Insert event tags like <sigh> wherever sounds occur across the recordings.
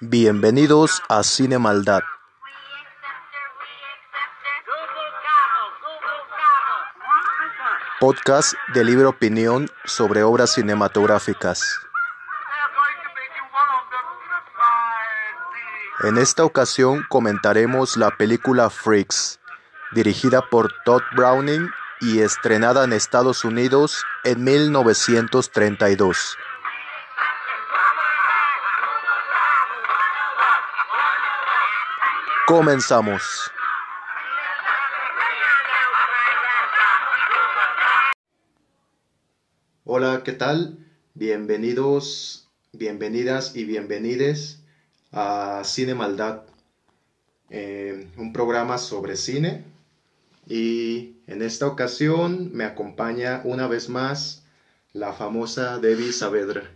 Bienvenidos a Cine Maldad, podcast de libre opinión sobre obras cinematográficas. En esta ocasión comentaremos la película Freaks, dirigida por Todd Browning y estrenada en Estados Unidos en 1932. Comenzamos. Hola, ¿qué tal? Bienvenidos, bienvenidas y bienvenides a Cine Maldad, eh, un programa sobre cine. Y en esta ocasión me acompaña una vez más la famosa Debbie Saavedra.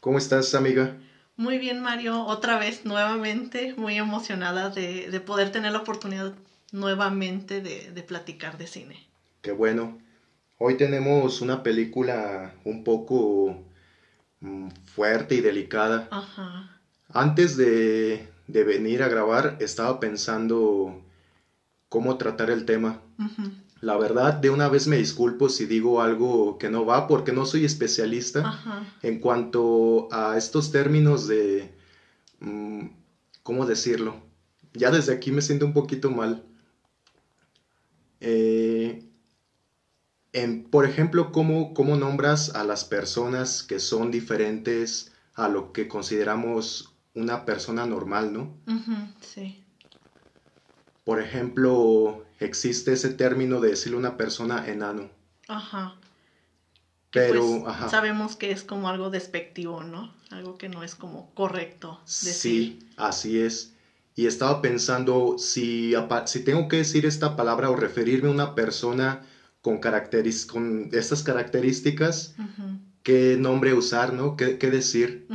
¿Cómo estás, amiga? Muy bien, Mario. Otra vez, nuevamente, muy emocionada de, de poder tener la oportunidad nuevamente de, de platicar de cine. Qué bueno. Hoy tenemos una película un poco mm, fuerte y delicada. Ajá. Antes de, de venir a grabar, estaba pensando cómo tratar el tema. La verdad, de una vez me disculpo si digo algo que no va, porque no soy especialista Ajá. en cuanto a estos términos de... mm, ¿Cómo decirlo? Ya desde aquí me siento un poquito mal. Eh, en, por ejemplo, ¿cómo, ¿cómo nombras a las personas que son diferentes a lo que consideramos una persona normal, ¿no? Sí. Por ejemplo, existe ese término de decirle a una persona enano. Ajá. Que, Pero, pues, ajá. sabemos que es como algo despectivo, ¿no? Algo que no es como correcto decir. Sí, así es. Y estaba pensando si, si tengo que decir esta palabra o referirme a una persona con, caracteris- con estas características, qué nombre usar, ¿no? ¿Qué, qué decir?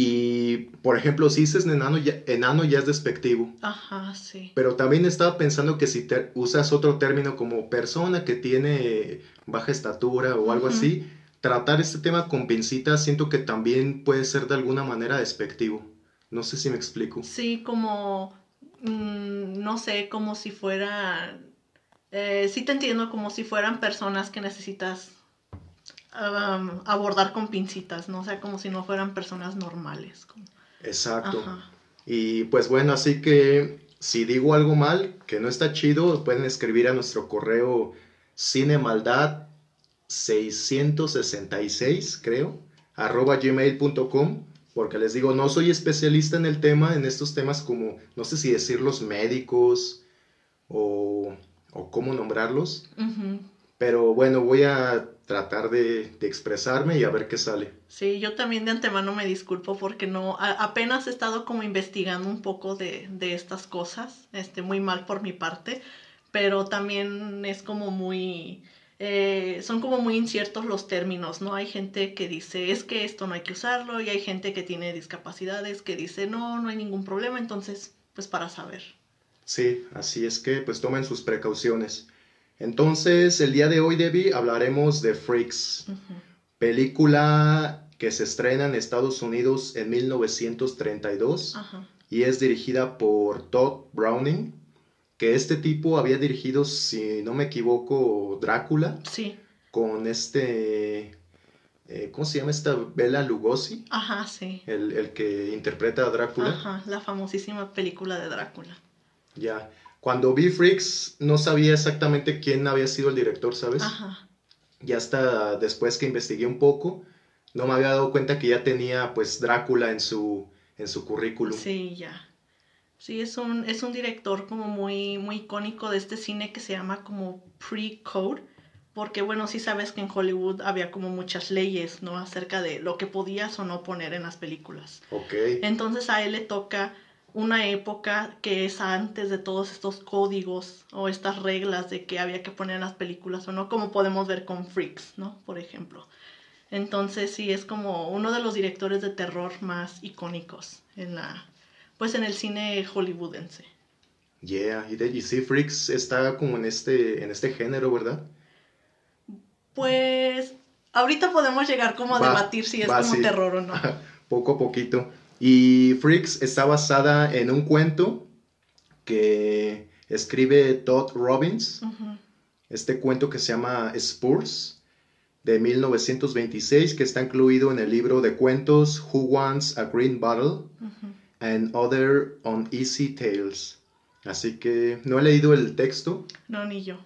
Y, por ejemplo, si dices enano ya, enano ya es despectivo. Ajá, sí. Pero también estaba pensando que si te- usas otro término como persona que tiene baja estatura o algo así, tratar este tema con pincitas siento que también puede ser de alguna manera despectivo. No sé si me explico. Sí, como, mm, no sé, como si fuera, eh, sí te entiendo, como si fueran personas que necesitas um, abordar con pincitas, ¿no? O sea, como si no fueran personas normales. como- Exacto. Ajá. Y pues bueno, así que si digo algo mal, que no está chido, pueden escribir a nuestro correo cinemaldad 666, creo, arroba gmail.com, porque les digo, no soy especialista en el tema, en estos temas como, no sé si decirlos médicos o, o cómo nombrarlos, pero bueno, voy a tratar de, de expresarme y a ver qué sale. Sí, yo también de antemano me disculpo porque no, a- apenas he estado como investigando un poco de, de estas cosas, este, muy mal por mi parte, pero también es como muy, eh, son como muy inciertos los términos, ¿no? Hay gente que dice, es que esto no hay que usarlo, y hay gente que tiene discapacidades que dice, no, no hay ningún problema, entonces, pues para saber. Sí, así es que pues tomen sus precauciones. Entonces, el día de hoy, Debbie, hablaremos de Freaks, película que se estrena en Estados Unidos en 1932 Ajá. y es dirigida por Todd Browning, que este tipo había dirigido, si no me equivoco, Drácula, Sí, con este, eh, ¿cómo se llama esta? Bela Lugosi, ajá, sí. el, el que interpreta a Drácula. Ajá, la famosísima película de Drácula. Ya. Cuando vi Freaks no sabía exactamente quién había sido el director, ¿sabes? Ajá. Ya hasta después que investigué un poco, no me había dado cuenta que ya tenía pues Drácula en su en su currículum. Sí, ya. Sí, es un, es un director como muy, muy icónico de este cine que se llama como pre-code, porque bueno, sí sabes que en Hollywood había como muchas leyes, ¿no? Acerca de lo que podías o no poner en las películas. Ok. Entonces a él le toca una época que es antes de todos estos códigos o estas reglas de que había que poner en las películas o no, como podemos ver con Freaks, ¿no? Por ejemplo. Entonces sí es como uno de los directores de terror más icónicos en la pues en el cine hollywoodense. Yeah, y, de, y sí, Freaks está como en este, en este género, ¿verdad? Pues ahorita podemos llegar como a Va, debatir si es va, como sí. terror o no. <laughs> poco a poquito. Y Freaks está basada en un cuento que escribe Todd Robbins. Este cuento que se llama Spurs de 1926 que está incluido en el libro de cuentos Who Wants a Green Bottle and Other Uneasy Tales. Así que no he leído el texto, No, ni yo.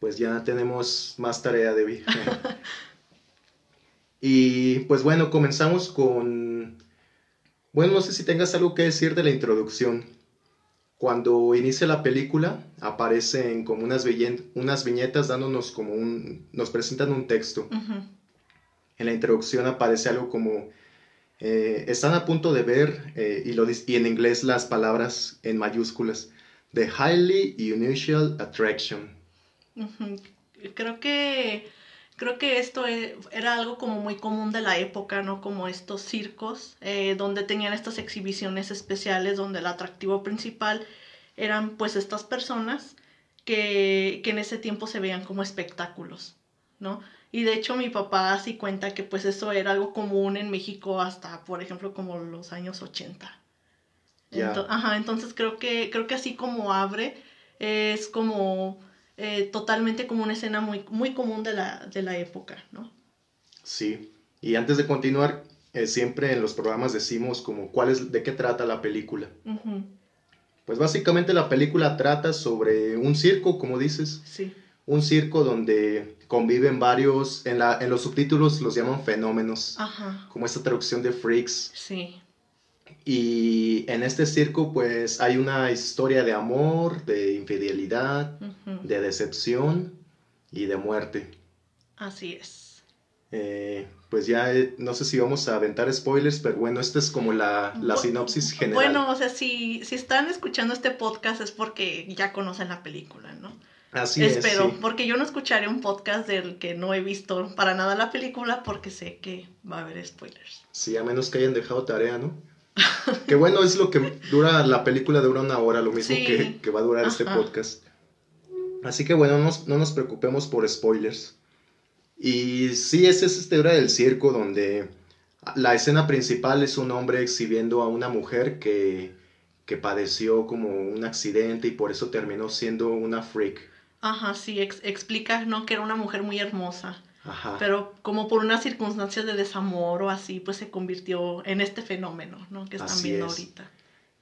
pues ya tenemos más tarea, Debbie. <laughs> y pues bueno, comenzamos con... Bueno, no sé si tengas algo que decir de la introducción. Cuando inicia la película, aparecen como unas, viñe- unas viñetas dándonos como un... nos presentan un texto. En la introducción aparece algo como... eh, están a punto de ver, eh, y, lo, y en inglés las palabras en mayúsculas, The Highly Unusual Attraction. Creo que creo que esto e- era algo como muy común de la época, ¿no? Como estos circos, eh, donde tenían estas exhibiciones especiales, donde el atractivo principal eran pues estas personas que, que en ese tiempo se veían como espectáculos, ¿no? Y de hecho mi papá sí cuenta que pues eso era algo común en México hasta, por ejemplo, como los años 80. Ya. Ento- ajá, entonces creo que, creo que así como abre, es como eh, totalmente como una escena muy, muy común de la, de la época, ¿no? Sí, y antes de continuar, eh, siempre en los programas decimos como cuál es, de qué trata la película. Pues básicamente la película trata sobre un circo, como dices, Sí. un circo donde conviven varios, en, la, en los subtítulos los llaman fenómenos, Ajá, como esta traducción de freaks. sí. Y en este circo pues hay una historia de amor, de infidelidad, ujú, de decepción y de muerte. Así es. Eh, pues ya eh, no sé si vamos a aventar spoilers, pero bueno, esta es como la, la Bu- sinopsis general. Bueno, o sea, si, si están escuchando este podcast es porque ya conocen la película, ¿no? Así Espero, es. sí. porque yo no escucharé un podcast del que no he visto para nada la película porque sé que va a haber spoilers. Sí, a menos que hayan dejado tarea, ¿no? <laughs> que bueno, es lo que dura, la película dura una hora, lo mismo Sí. que, que va a durar este podcast. Así que bueno, no nos, no nos preocupemos por spoilers. Y sí, es esa historia del circo donde la escena principal es un hombre exhibiendo a una mujer que, que padeció como un accidente y por eso terminó siendo una freak. Ajá, sí, ex- explica, ¿no? Que era una mujer muy hermosa. Ajá. Pero como por unas circunstancias de desamor o así, pues se convirtió en este fenómeno, ¿no? Que están Así viendo es. ahorita.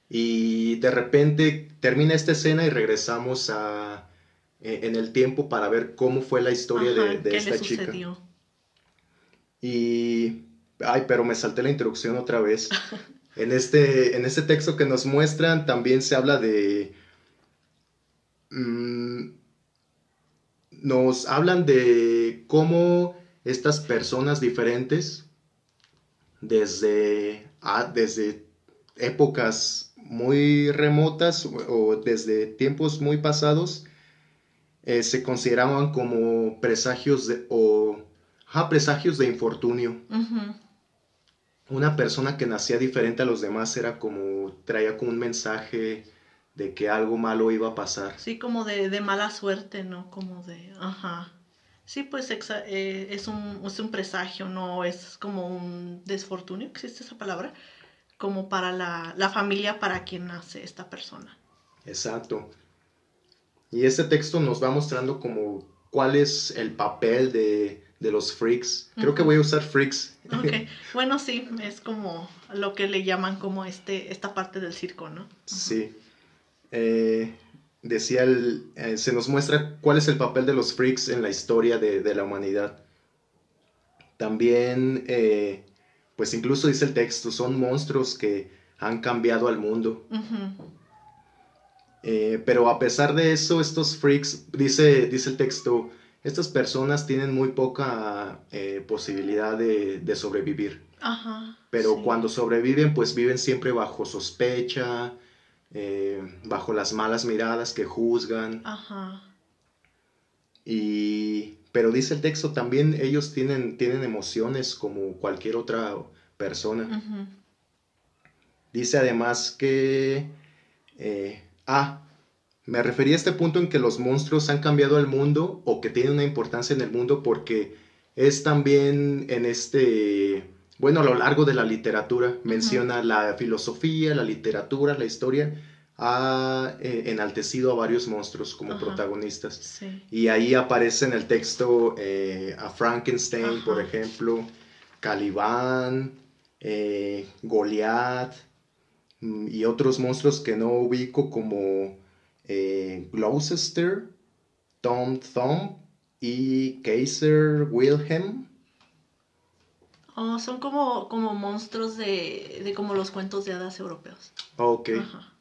Y de repente termina esta escena y regresamos a, eh, en el tiempo para ver cómo fue la historia Ajá, de, de ¿Qué esta le chica. sucedió? Y, ay, pero me salté la introducción otra vez. En este, en este texto que nos muestran también se habla de... mm, nos hablan de cómo estas personas diferentes, desde, ah, desde épocas muy remotas o, desde tiempos muy pasados, eh, se consideraban como presagios de, o ajá, presagios de infortunio. Una persona que nacía diferente a los demás era como, traía como un mensaje de que algo malo iba a pasar. Sí, como de, de mala suerte, ¿no? Como de, ajá. Sí, pues exa- eh, es, un, es un presagio, ¿no? Es como un desfortunio, ¿existe esa palabra? Como para la, la familia para quien nace esta persona. Exacto. Y este texto nos va mostrando como cuál es el papel de, de los freaks. Creo que voy a usar freaks. Ok, <laughs> bueno, sí, es como lo que le llaman como este, esta parte del circo, ¿no? Sí. Eh, decía el, eh, se nos muestra cuál es el papel de los freaks en la historia de, de la humanidad. También, eh, pues incluso dice el texto, son monstruos que han cambiado al mundo. Eh, pero a pesar de eso, estos freaks, dice, dice el texto, estas personas tienen muy poca eh, posibilidad de, de sobrevivir. Ajá. Pero sí. cuando sobreviven, pues viven siempre bajo sospecha, eh, bajo las malas miradas que juzgan. Ajá. Y, pero dice el texto también, ellos tienen, tienen emociones como cualquier otra persona. Dice además que, eh, ah, me refería a este punto en que los monstruos han cambiado el mundo o que tienen una importancia en el mundo porque es también en este, bueno, a lo largo de la literatura, menciona la filosofía, la literatura, la historia, ha eh, enaltecido a varios monstruos como protagonistas. Sí. Y ahí aparece en el texto eh, a Frankenstein, por ejemplo, Calibán, eh, Goliath mm, y otros monstruos que no ubico como eh, Gloucester, Tom Thumb y Kaiser Wilhelm. Oh, son como, como monstruos de, de como los cuentos de hadas europeos. Ok. Ajá.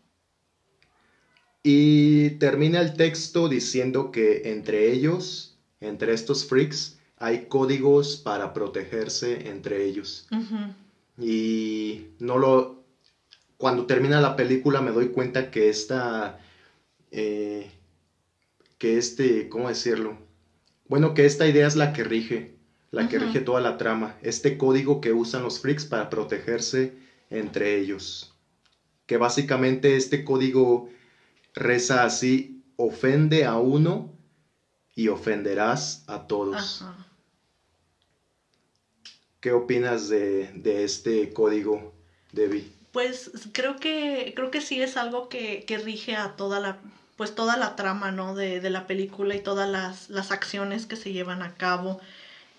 Y termina el texto diciendo que entre ellos, entre estos freaks, hay códigos para protegerse entre ellos. Y no lo. Cuando termina la película me doy cuenta que esta. eh, que este. ¿Cómo decirlo? Bueno, que esta idea es la que rige. La que rige toda la trama. Este código que usan los freaks para protegerse entre ellos. Que básicamente este código reza así: ofende a uno y ofenderás a todos. Ajá. ¿Qué opinas de, de este código, Debbie? Pues creo que, creo que sí es algo que, que rige a toda la, pues toda la trama, ¿no? De, de la película y todas las, las acciones que se llevan a cabo.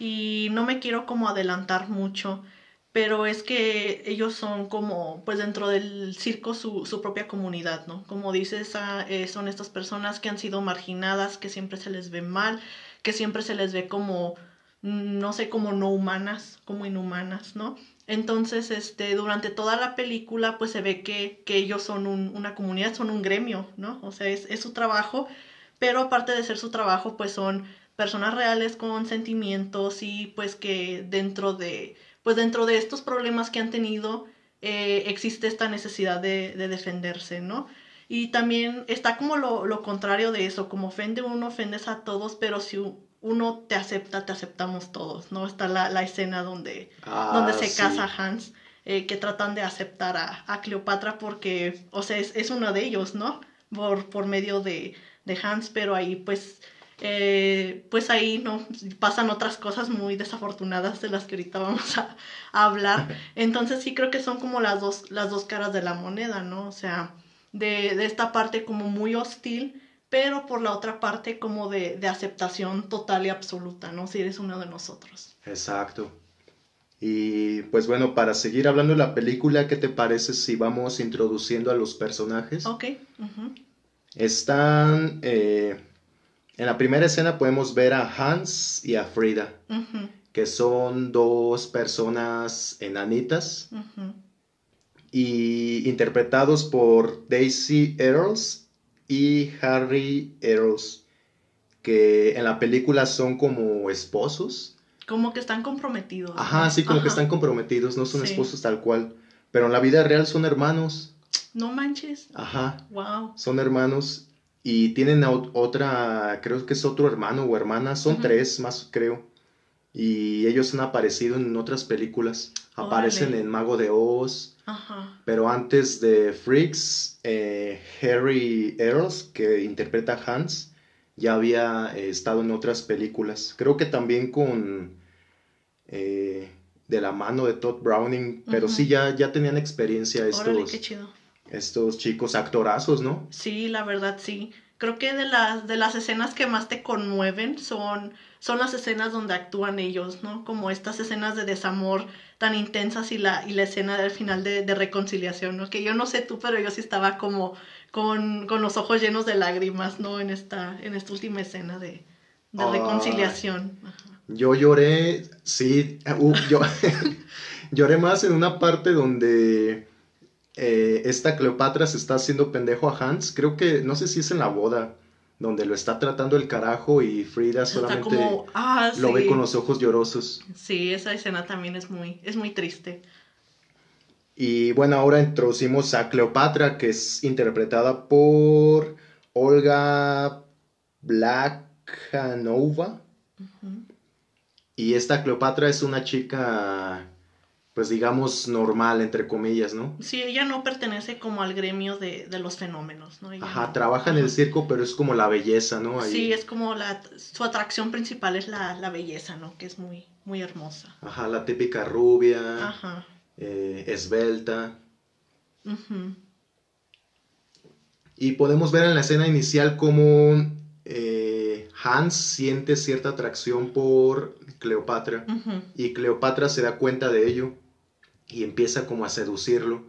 Y no me quiero como adelantar mucho, pero es que ellos son como, pues dentro del circo su, su propia comunidad, ¿no? Como dices, ah, eh, son estas personas que han sido marginadas, que siempre se les ve mal, que siempre se les ve como, no sé, como no humanas, como inhumanas, ¿no? Entonces, este, durante toda la película, pues se ve que, que ellos son un- una comunidad, son un gremio, ¿no? O sea, es su trabajo, pero aparte de ser su trabajo, pues son personas reales con sentimientos y pues que dentro de, pues dentro de estos problemas que han tenido, eh, existe esta necesidad de, de defenderse, ¿no? Y también está como lo, lo contrario de eso, como ofende uno, ofendes a todos, pero si uno te acepta, te aceptamos todos, ¿no? Está la, la escena donde, Ah, donde se sí. casa Hans, eh, que tratan de aceptar a, a Cleopatra porque, o sea, es, es uno de ellos, ¿no? Por, por medio de, de Hans, pero ahí pues, eh, pues ahí no pasan otras cosas muy desafortunadas de las que ahorita vamos a, a hablar. <laughs> Entonces sí creo que son como las dos, las dos caras de la moneda, ¿no? O sea, de, de esta parte como muy hostil, pero por la otra parte como de, de aceptación total y absoluta, ¿no? Si eres uno de nosotros. Exacto. Y pues bueno, para seguir hablando de la película, ¿qué te parece si vamos introduciendo a los personajes? Ok. Están... eh, en la primera escena podemos ver a Hans y a Frida, Ujú, que son dos personas enanitas y interpretados por Daisy Earls y Harry Earls, que en la película son como esposos. Como que están comprometidos. ¿no? Ajá, sí, como que están comprometidos, no son Sí. esposos tal cual. Pero en la vida real son hermanos. No manches. Ajá, Wow. son hermanos. Y tienen otra, creo que es otro hermano o hermana, son tres más, creo. Y ellos han aparecido en otras películas. Aparecen Órale. en Mago de Oz. Ajá. Pero antes de Freaks, eh, Harry Earls, que interpreta a Hans, ya había eh, estado en otras películas. Creo que también con eh, de la mano de Todd Browning, pero sí ya, ya tenían experiencia Órale, estos, qué chido. Estos chicos actorazos, ¿no? Sí, la verdad sí. Creo que de las, de las escenas que más te conmueven son, son las escenas donde actúan ellos, ¿no? Como estas escenas de desamor tan intensas y la, y la escena del final de, de reconciliación, ¿no? Que yo no sé tú, pero yo sí estaba como con, con los ojos llenos de lágrimas, ¿no? En esta, en esta última escena de, de reconciliación. Ajá. Yo lloré, sí, uh, yo <laughs> lloré más en una parte donde eh, esta Cleopatra se está haciendo pendejo a Hans. Creo que, no sé si es en la boda, donde lo está tratando el carajo y Frida solamente como, ah, lo ve con los ojos llorosos. Sí, esa escena también es muy, es muy triste. Y bueno, ahora introducimos a Cleopatra, que es interpretada por Olga Blachanova. Ujú. Y esta Cleopatra es una chica pues digamos, normal, entre comillas, ¿no? Sí, ella no pertenece como al gremio de, de los fenómenos, ¿no? Ella Ajá, no. trabaja en el circo, pero es como la belleza, ¿no? Ahí. Sí, es como la, su atracción principal es la, la belleza, ¿no? Que es muy, muy hermosa. Ajá, la típica rubia, Ajá. eh, esbelta. ujú, Y podemos ver en la escena inicial cómo eh, Hans siente cierta atracción por Cleopatra. Y Cleopatra se da cuenta de ello y empieza como a seducirlo,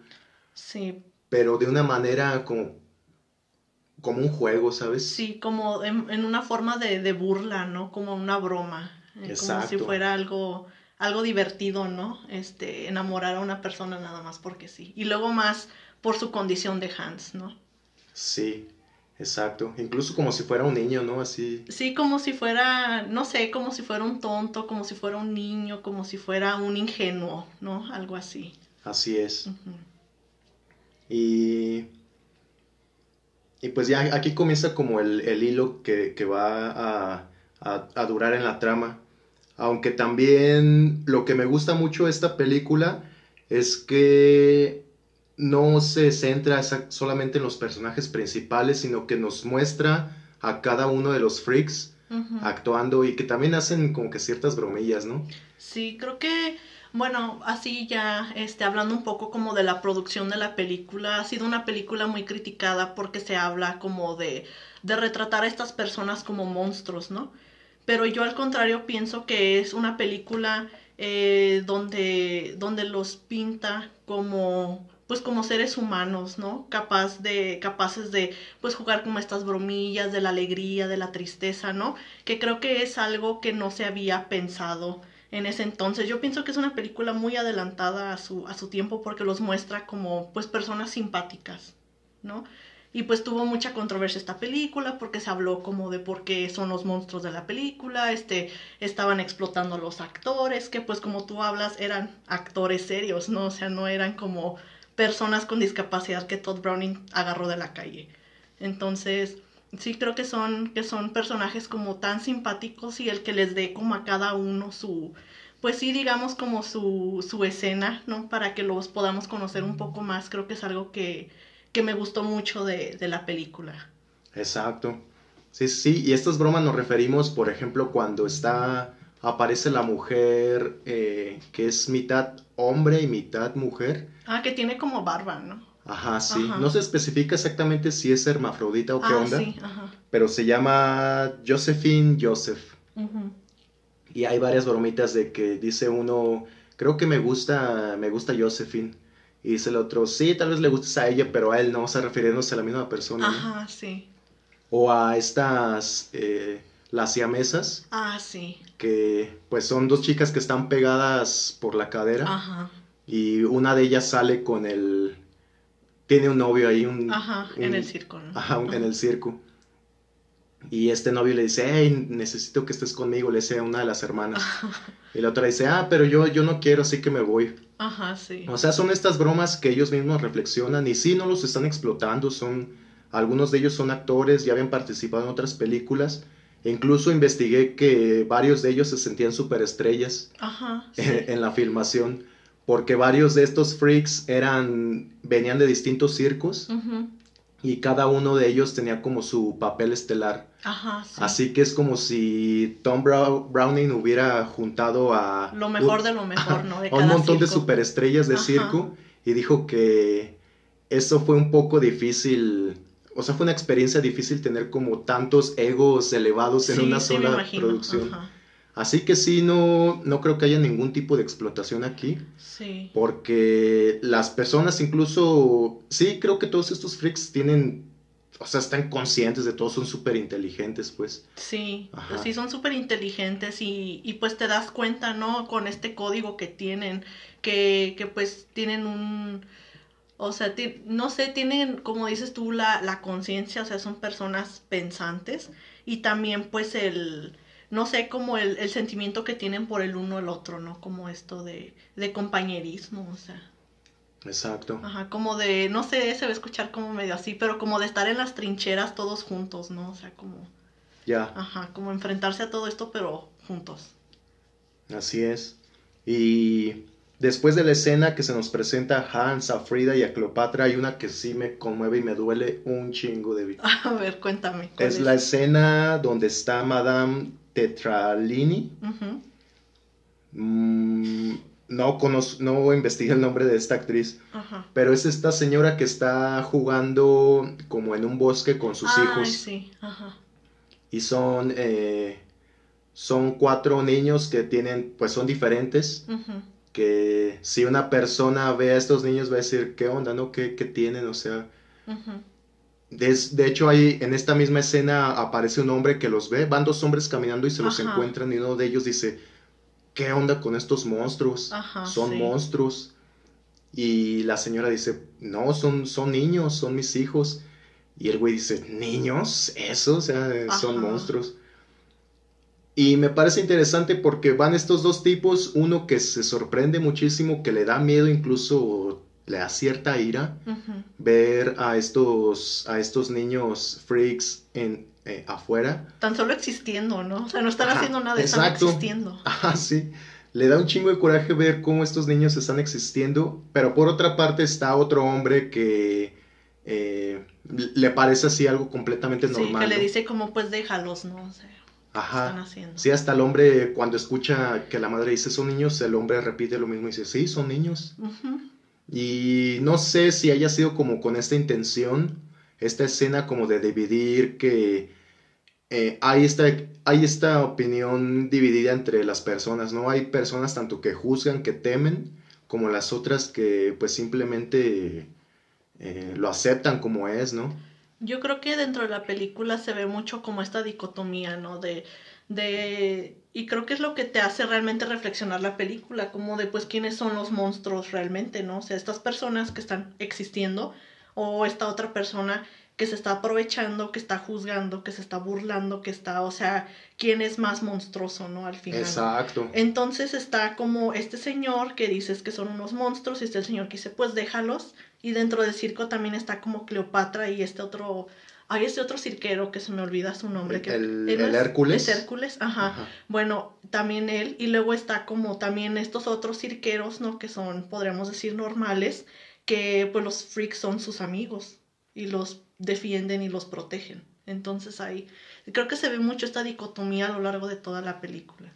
Sí, pero de una manera como, como un juego, ¿sabes? sí, como en, en una forma de, de burla, ¿no? Como una broma. eh, Como si fuera algo, algo divertido, ¿no? Este, enamorar a una persona nada más porque sí. Y luego más por su condición de Hans, ¿no? Sí, exacto. Incluso como si fuera un niño, ¿no? Así. Sí, como si fuera, no sé, como si fuera un tonto, como si fuera un niño, como si fuera un ingenuo, ¿no? Algo así. Así es. Y, y pues ya aquí comienza como el, el hilo que, que va a, a- a durar en la trama. Aunque también lo que me gusta mucho de esta película es que no se centra solamente en los personajes principales, sino que nos muestra a cada uno de los freaks actuando y que también hacen como que ciertas bromillas, ¿no? Sí, creo que, bueno, así ya, este, hablando un poco como de la producción de la película, ha sido una película muy criticada porque se habla como de, de retratar a estas personas como monstruos, ¿no? Pero yo al contrario pienso que es una película eh, donde, donde los pinta como pues como seres humanos, ¿no? Capaz de, capaces de pues jugar como estas bromillas de la alegría, de la tristeza, ¿no? Que creo que es algo que no se había pensado en ese entonces. Yo pienso que es una película muy adelantada a su, a su tiempo porque los muestra como pues personas simpáticas, ¿no? Y pues tuvo mucha controversia esta película porque se habló como de por qué son los monstruos de la película, este, estaban explotando a los actores, que pues como tú hablas eran actores serios, ¿no? O sea, no eran como personas con discapacidad que Todd Browning agarró de la calle. Entonces, sí creo que son, que son personajes como tan simpáticos y el que les dé como a cada uno su, pues sí, digamos como su, su escena, ¿no? Para que los podamos conocer un poco más, creo que es algo que, que me gustó mucho de, de la película. Exacto. Sí, sí, y estas bromas nos referimos, por ejemplo, cuando está, aparece la mujer eh, que es mitad hombre y mitad mujer. Ah, que tiene como barba, ¿no? Ajá, sí. Ajá. No se especifica exactamente si es hermafrodita o qué ah, onda, sí, ajá. pero se llama Josephine Joseph. Ujú. Y hay varias bromitas de que dice uno, creo que me gusta, me gusta Josephine. Y dice el otro, sí, tal vez le gustes a ella, pero a él no, o sea, refiriéndose a la misma persona. ¿no? Ajá, sí. O a estas, eh, las siamesas, Ah, sí. que pues son dos chicas que están pegadas por la cadera. Ajá. Y una de ellas sale con el... Tiene un novio ahí, un... Ajá, en el circo, ¿no? Ajá, un- en el circo. Y este novio le dice, hey, necesito que estés conmigo, le dice a una de las hermanas. <laughs> Y la otra dice, ah, pero yo, yo no quiero, así que me voy. Ajá, sí. O sea, son estas bromas que ellos mismos reflexionan y sí, no los están explotando, son... Algunos de ellos son actores, ya habían participado en otras películas. Incluso investigué que varios de ellos se sentían superestrellas Ajá, <laughs> sí. en la filmación, porque varios de estos freaks eran venían de distintos circos y cada uno de ellos tenía como su papel estelar. Ajá, sí. Así que es como si Tom Brow- Browning hubiera juntado a Lo mejor un- de lo mejor, ¿no? De <laughs> a un montón de superestrellas de Ajá. circo y dijo que eso fue un poco difícil. O sea, fue una experiencia difícil tener como tantos egos elevados en Sí, una sí, sola producción. Ajá, Así que sí, no, no creo que haya ningún tipo de explotación aquí, sí. porque las personas incluso, sí, creo que todos estos freaks tienen, o sea, están conscientes de todo, son súper inteligentes, pues. Sí, pues sí son súper inteligentes y, y pues te das cuenta, ¿no? Con este código que tienen, que, que pues tienen un, o sea, no sé, tienen, como dices tú, la, la conciencia, o sea, son personas pensantes y también pues el, no sé, como el, el sentimiento que tienen por el uno el otro, ¿no? Como esto de, de compañerismo, o sea. Exacto. Ajá, como de, no sé, se va a escuchar como medio así, pero como de estar en las trincheras todos juntos, ¿no? O sea, como... Ya, Ajá, como enfrentarse a todo esto, pero juntos. así es. Y después de la escena que se nos presenta a Hans, a Frida y a Cleopatra, hay una que sí me conmueve y me duele un chingo de <laughs> A ver, cuéntame. ¿cuál Es la escena donde está Madame Tetralini. Mm, no conozco, no investigué el nombre de esta actriz, Ajá. pero es esta señora que está jugando como en un bosque con sus Ay, hijos. sí, ajá. y son eh, son cuatro niños que tienen pues son diferentes Ujú. Que si una persona ve a estos niños va a decir qué onda no qué, qué tienen o sea Ujú. de, de hecho ahí en esta misma escena aparece un hombre que los ve van dos hombres caminando y se los Ajá. encuentran y uno de ellos dice qué onda con estos monstruos Ajá, son sí. monstruos y la señora dice no son son niños son mis hijos y el güey dice, niños, eso, o sea, son monstruos. Y me parece interesante porque van estos dos tipos, uno que se sorprende muchísimo, que le da miedo, incluso le da cierta ira, Ujú. ver a estos, a estos niños freaks en, eh, afuera. Tan solo existiendo, ¿no? O sea, no están Ajá, haciendo nada, están exacto. existiendo. <laughs> Ah, sí. Le da un chingo de coraje ver cómo estos niños están existiendo, pero por otra parte está otro hombre que eh, le parece así algo completamente Sí, normal. que le dice como pues déjalos, ¿no? O sea, ¿qué están Ajá. haciendo? Sí, hasta el hombre cuando escucha que la madre dice son niños, el hombre repite lo mismo y dice, sí, son niños. Y no sé si haya sido como con esta intención, esta escena como de dividir que eh, hay, esta, hay esta opinión dividida entre las personas, ¿no? Hay personas tanto que juzgan, que temen, como las otras que pues simplemente eh, lo aceptan como es, ¿no? Yo creo que dentro de la película se ve mucho como esta dicotomía, ¿no? De, de, y creo que es lo que te hace realmente reflexionar la película, como de pues quiénes son los monstruos realmente, ¿no? O sea, estas personas que están existiendo o esta otra persona que se está aprovechando, que está juzgando, que se está burlando, que está, o sea, quién es más monstruoso, ¿no? Al final. Exacto. Entonces está como este señor que dices que son unos monstruos y este el señor que dice pues déjalos y dentro del circo también está como Cleopatra y este otro hay este otro cirquero que se me olvida su nombre que El- el es- Hércules. es Hércules ajá. Ajá. bueno también él y luego está como también estos otros cirqueros no que son podríamos decir normales que pues los freaks son sus amigos y los defienden y los protegen entonces ahí creo que se ve mucho esta dicotomía a lo largo de toda la película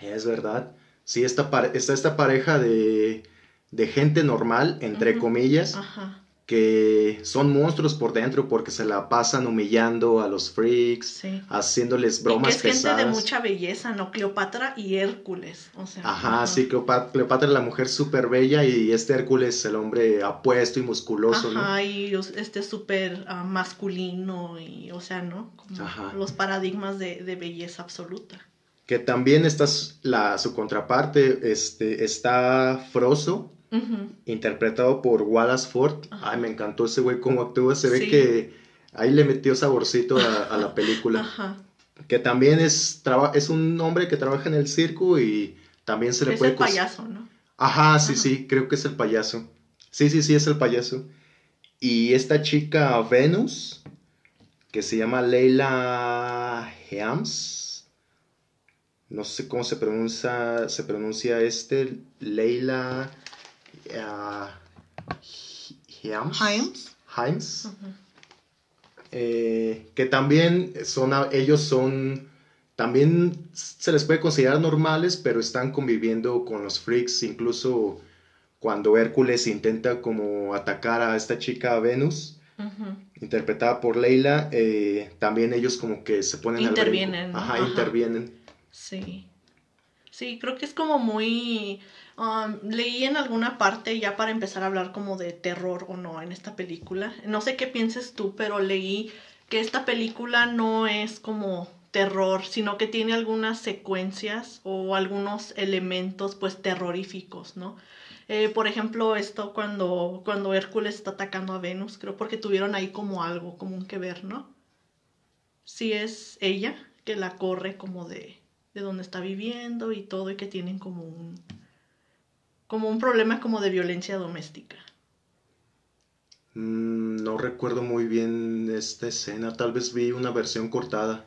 Es verdad. Sí, esta está esta pareja de, de gente normal, entre comillas, ajá que son monstruos por dentro porque se la pasan humillando a los freaks, Sí. haciéndoles Y bromas que es gente de mucha belleza, ¿no? Cleopatra y Hércules. O sea, Ajá, sí, Cleopatra, Cleopatra es la mujer súper bella y este Hércules el hombre apuesto y musculoso, ¿no? Ajá, y os- este súper ah, masculino y, o sea, ¿no? Como Ajá. los paradigmas de, de belleza absoluta. Que también está la, su contraparte, este, está Frozo, Interpretado por Wallace Ford. Ay, me encantó ese güey cómo actúa, se ve Sí. que ahí le metió saborcito a, a la película. Ajá. Que también es, traba- es un hombre que trabaja en el circo y también se le Es puede... el cons- payaso, ¿no? Ajá, sí, Ajá. sí, creo que es el payaso. Sí, sí, sí, es el payaso. Y esta chica Venus, que se llama Leila Heams. No sé cómo se pronuncia, se pronuncia este, Leila ah, Heams. Himes. Himes. Eh, que también son, ellos son, también se les puede considerar normales, pero están conviviendo con los freaks, incluso cuando Hércules intenta como atacar a esta chica Venus, interpretada por Leila, eh, también ellos como que se ponen al. Intervienen. Ajá, Ajá. intervienen. Sí. Sí, creo que es como muy... um, leí en alguna parte ya para empezar a hablar como de terror o no en esta película. No sé qué pienses tú, pero leí que esta película no es como terror, sino que tiene algunas secuencias o algunos elementos pues terroríficos, ¿no? Eh, por ejemplo, esto cuando, cuando Hércules está atacando a Venus, creo porque tuvieron ahí como algo común que ver, ¿no? Sí es ella que la corre como de, de donde está viviendo y todo y que tienen como un como un problema como de violencia doméstica. Mm, no recuerdo muy bien esta escena, tal vez vi una versión cortada.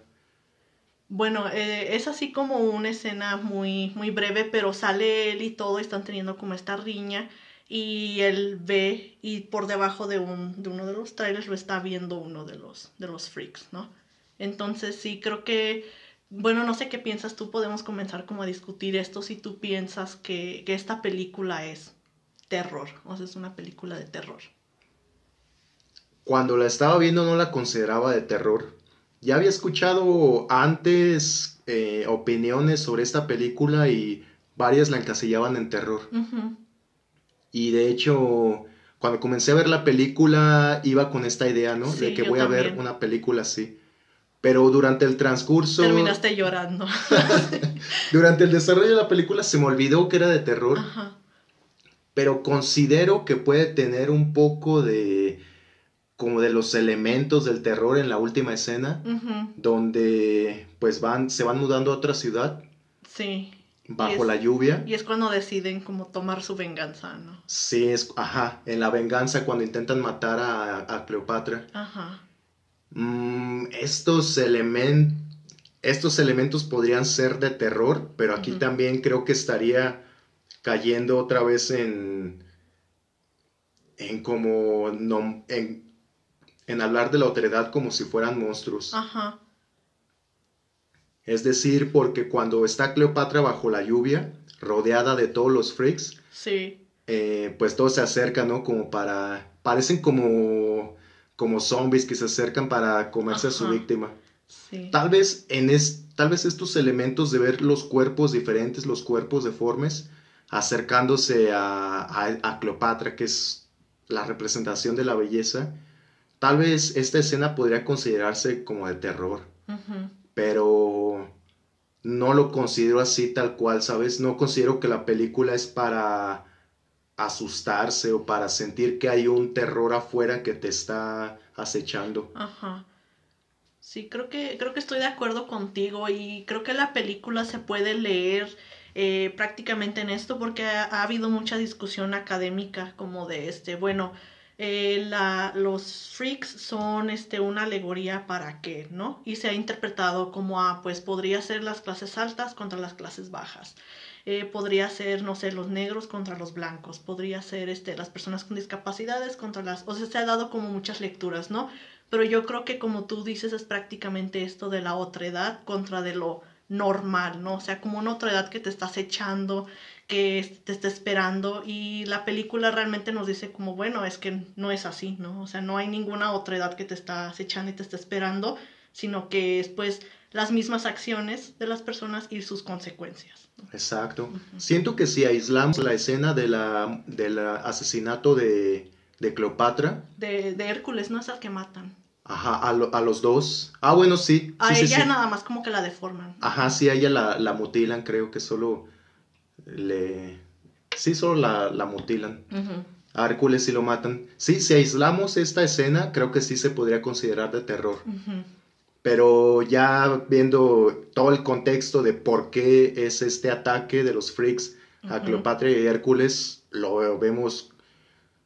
Bueno, eh, es así como una escena muy, muy breve, pero sale él y todo, están teniendo como esta riña y él ve y por debajo de, un, de uno de los trailers lo está viendo uno de los, de los freaks, ¿no? Entonces sí, creo que, bueno, no sé qué piensas tú, podemos comenzar como a discutir esto si tú piensas que, que esta película es terror, o sea, es una película de terror. Cuando la estaba viendo no la consideraba de terror. Ya había escuchado antes eh, opiniones sobre esta película y varias la encasillaban en terror. Y de hecho, cuando comencé a ver la película, iba con esta idea, ¿no? de que voy a ver una película así. Pero durante el transcurso, Terminaste llorando. <laughs> durante el desarrollo de la película, se me olvidó que era de terror. Ajá. Pero considero que puede tener un poco de. como de los elementos del terror en la última escena, ujú, donde pues van, se van mudando a otra ciudad Sí. bajo es- la lluvia. Y es cuando deciden como tomar su venganza, ¿no? Sí, es, ajá, en la venganza cuando intentan matar a, a Cleopatra. Ajá. Mm, estos, estos elementos podrían ser de terror, pero aquí también creo que estaría cayendo otra vez en, en como, no, en, en hablar de la otredad como si fueran monstruos. Ajá. Es decir, porque cuando está Cleopatra bajo la lluvia, rodeada de todos los freaks, Sí. eh, pues todos se acercan, ¿no? Como para, parecen como, como zombies que se acercan para comerse a su víctima. Sí. Tal vez en es, tal vez estos elementos de ver los cuerpos diferentes, los cuerpos deformes, acercándose a, a, a Cleopatra, que es la representación de la belleza, tal vez esta escena podría considerarse como de terror, pero no lo considero así tal cual, ¿sabes? No considero que la película es para asustarse o para sentir que hay un terror afuera que te está acechando. Ajá. Sí, creo que, creo que estoy de acuerdo contigo y creo que la película se puede leer eh, prácticamente en esto porque ha, ha habido mucha discusión académica como de este, bueno, eh, los freaks son este, una alegoría para qué, ¿no? Y se ha interpretado como, ah, pues podría ser las clases altas contra las clases bajas. Eh, podría ser, no sé, los negros contra los blancos, podría ser este, las personas con discapacidades contra las... O sea, se ha dado como muchas lecturas, ¿no? Pero yo creo que como tú dices es prácticamente esto de la otredad contra de lo normal, ¿no? O sea, como una otredad que te estás echando, que te está esperando y la película realmente nos dice como, bueno, es que no es así, ¿no? O sea, no hay ninguna otredad que te está acechando y te está esperando, sino que es pues las mismas acciones de las personas y sus consecuencias. ¿no? Exacto. Siento que si aislamos la escena de la, del asesinato de, de Cleopatra, De, de Hércules no es al que matan. ajá, a, lo- a los dos. Ah, bueno, sí. A sí, ella sí. nada más como que la deforman. Ajá, sí, a ella la, la mutilan, creo que solo le... Sí, solo la, la mutilan. A Hércules sí lo matan. Sí, si aislamos esta escena, creo que sí se podría considerar de terror. Pero ya viendo todo el contexto de por qué es este ataque de los freaks a. Cleopatra y Hércules, lo vemos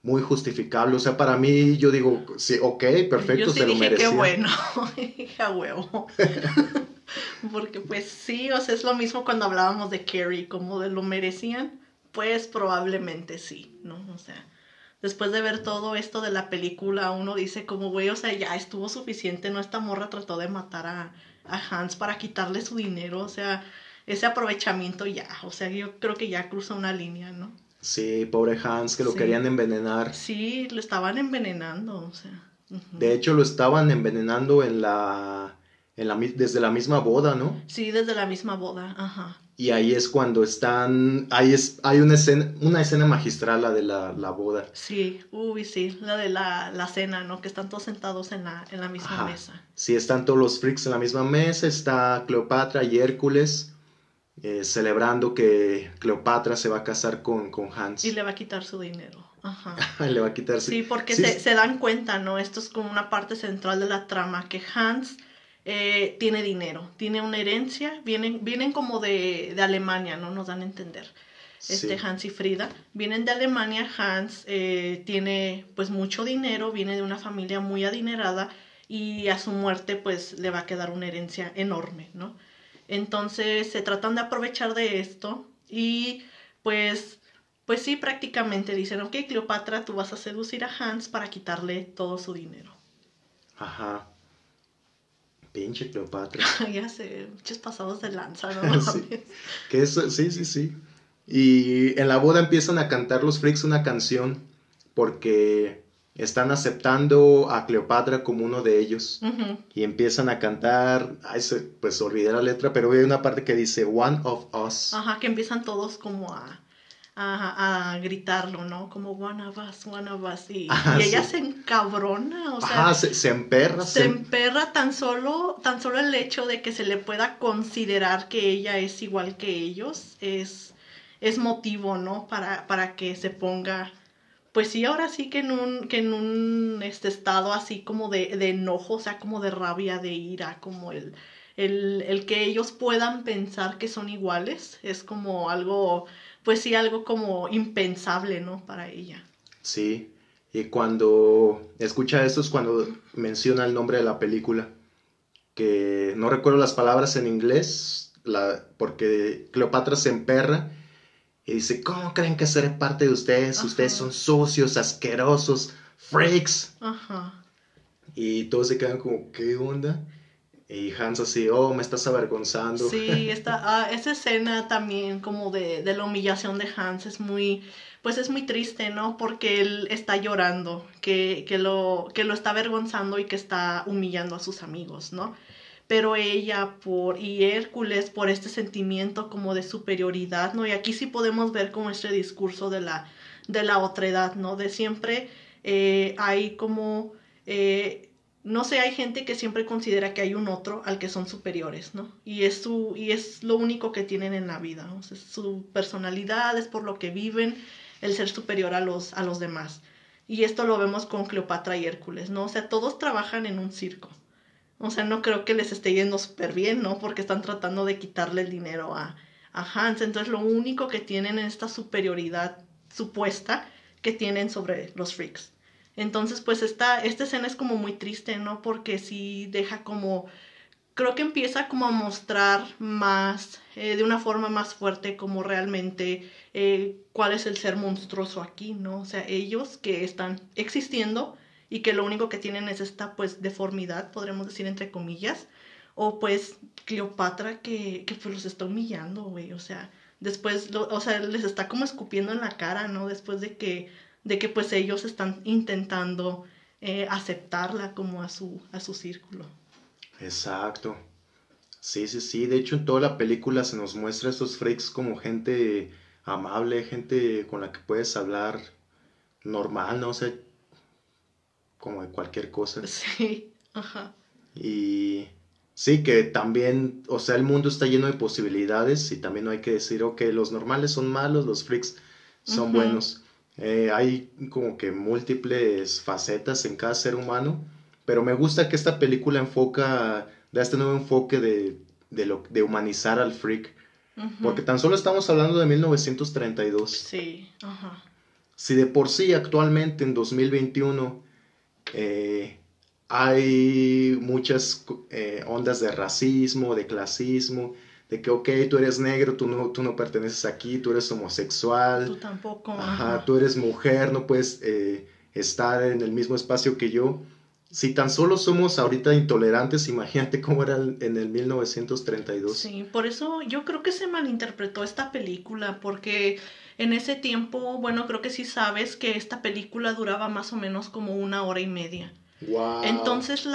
muy justificable. O sea, para mí, yo digo, sí, ok, perfecto, Yo sí se lo merecía. qué bueno, <laughs> a huevo. <laughs> Porque pues sí, o sea, es lo mismo cuando hablábamos de Carrie, como de lo merecían, pues probablemente sí, ¿no? O sea, después de ver todo esto de la película, uno dice como, güey, o sea, ya estuvo suficiente, ¿no? Esta morra trató de matar a, a Hans para quitarle su dinero, o sea, ese aprovechamiento ya, o sea, yo creo que ya cruza una línea, ¿no? Sí, pobre Hans, que lo Sí. querían envenenar. Sí, lo estaban envenenando, o sea. De hecho, lo estaban envenenando en la, en la, desde la misma boda, ¿no? Sí, desde la misma boda, ajá. Y ahí es cuando están, ahí es, hay una escena, una escena magistral, la de la, la boda. Sí, uy, sí, la de la, la cena, ¿no? Que están todos sentados en la, en la misma Ajá. mesa. Sí, están todos los freaks en la misma mesa, está Cleopatra y Hércules eh, celebrando que Cleopatra se va a casar con, con Hans. Y le va a quitar su dinero. Ajá. <laughs> le va a quitar su- Sí, porque Sí, se, se dan cuenta, ¿no? Esto es como una parte central de la trama, que Hans eh, tiene dinero, tiene una herencia, vienen, vienen como de, de Alemania, ¿no? Nos dan a entender. Este Sí. Hans y Frida vienen de Alemania. Hans eh, tiene pues mucho dinero, viene de una familia muy adinerada y a su muerte pues le va a quedar una herencia enorme, ¿no? Entonces se tratan de aprovechar de esto y pues, pues sí, prácticamente dicen, ok, Cleopatra, tú vas a seducir a Hans para quitarle todo su dinero. Ajá. Pinche Cleopatra. <laughs> ya sé, muchos pasados de lanza, ¿no? <laughs> sí. Que eso, sí, sí, sí. Y en la boda empiezan a cantar los freaks una canción porque están aceptando a Cleopatra como uno de ellos. Y empiezan a cantar, ay, se- pues olvidé la letra, pero hay una parte que dice One of Us. Ajá, que empiezan todos como a, a, a gritarlo, ¿no? Como one of us, one of us. Y, y ella sí. se encabrona, o sea, Ajá, se, se emperra. se se- emperra tan solo, tan solo el hecho de que se le pueda considerar que ella es igual que ellos es, es motivo, ¿no? Para, para que se ponga, pues sí, ahora sí que en un, que en un este estado así como de, de enojo, o sea, como de rabia, de ira, como el, el, el que ellos puedan pensar que son iguales, es como algo, pues sí, algo como impensable, ¿no? Para ella. Sí, y cuando escucha esto es cuando menciona el nombre de la película, que no recuerdo las palabras en inglés, la, porque Cleopatra se emperra y dice, ¿cómo creen que seré parte de ustedes? Ajá. Ustedes son sucios, asquerosos, freaks. Ajá. Y todos se quedan como, ¿qué onda? Y Hans así, oh, me estás avergonzando. Sí, <laughs> esta, ah, esa escena también como de, de la humillación de Hans es muy, pues es muy triste, ¿no? Porque él está llorando, que, que, lo, que lo está avergonzando y que está humillando a sus amigos, ¿no? Pero ella por, y Hércules por este sentimiento como de superioridad, ¿no? Y aquí sí podemos ver como este discurso de la, de la otredad, ¿no? De siempre eh, hay como... eh, no sé, hay gente que siempre considera que hay un otro al que son superiores, ¿no? Y es su y es lo único que tienen en la vida, ¿no? Su personalidad, es por lo que viven, el ser superior a los a los demás. Y esto lo vemos con Cleopatra y Hércules, ¿no? O sea, todos trabajan en un circo. O sea, no creo que les esté yendo súper bien, ¿no? Porque están tratando de quitarle el dinero a, a Hans. Entonces, lo único que tienen es esta superioridad supuesta que tienen sobre los freaks. Entonces, pues esta, esta escena es como muy triste, ¿no? Porque sí deja como, creo que empieza como a mostrar más, eh, de una forma más fuerte, como realmente eh, cuál es el ser monstruoso aquí, ¿no? O sea, ellos que están existiendo y que lo único que tienen es esta, pues, deformidad, podremos decir entre comillas, o pues Cleopatra que, que pues los está humillando, güey, o sea, después, o sea, les está como escupiendo en la cara, ¿no? Después de que de que pues ellos están intentando eh, aceptarla como a su, a su círculo. Exacto. Sí, sí, sí. De hecho, en toda la película se nos muestra a estos freaks como gente amable, gente con la que puedes hablar normal, no sé, como de cualquier cosa. <laughs> Sí, ajá. Y sí, que también, o sea, el mundo está lleno de posibilidades y también no hay que decir, ok, los normales son malos, los freaks son buenos. Eh, hay como que múltiples facetas en cada ser humano, pero me gusta que esta película enfoca, da este nuevo enfoque de, de, lo, de humanizar al freak, porque tan solo estamos hablando de 1932. Sí, ajá. Si de por sí actualmente en 2021 eh, hay muchas eh, ondas de racismo, de clasismo, de que, ok, tú eres negro, tú no, tú no perteneces aquí, tú eres homosexual, Tú tampoco. ajá, Ajá. tú eres mujer, no puedes eh, estar en el mismo espacio que yo. Si tan solo somos ahorita intolerantes, imagínate cómo era en el 1932. Sí, por eso yo creo que se malinterpretó esta película, porque en ese tiempo, bueno, creo que sí sabes que esta película duraba más o menos como una hora y media. Entonces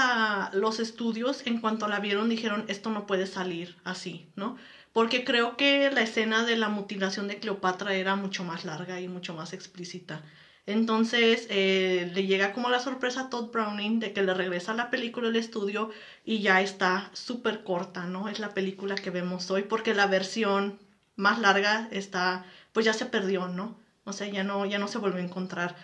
los estudios en cuanto la vieron dijeron esto no puede salir así, ¿no? Porque creo que la escena de la mutilación de Cleopatra era mucho más larga y mucho más explícita. Entonces eh, le llega como la sorpresa a Todd Browning de que le regresa la película al estudio y ya está súper corta, ¿no? Es la película que vemos hoy porque la versión más larga está, pues ya se perdió, ¿no? O sea, ya no, ya no se volvió a encontrar.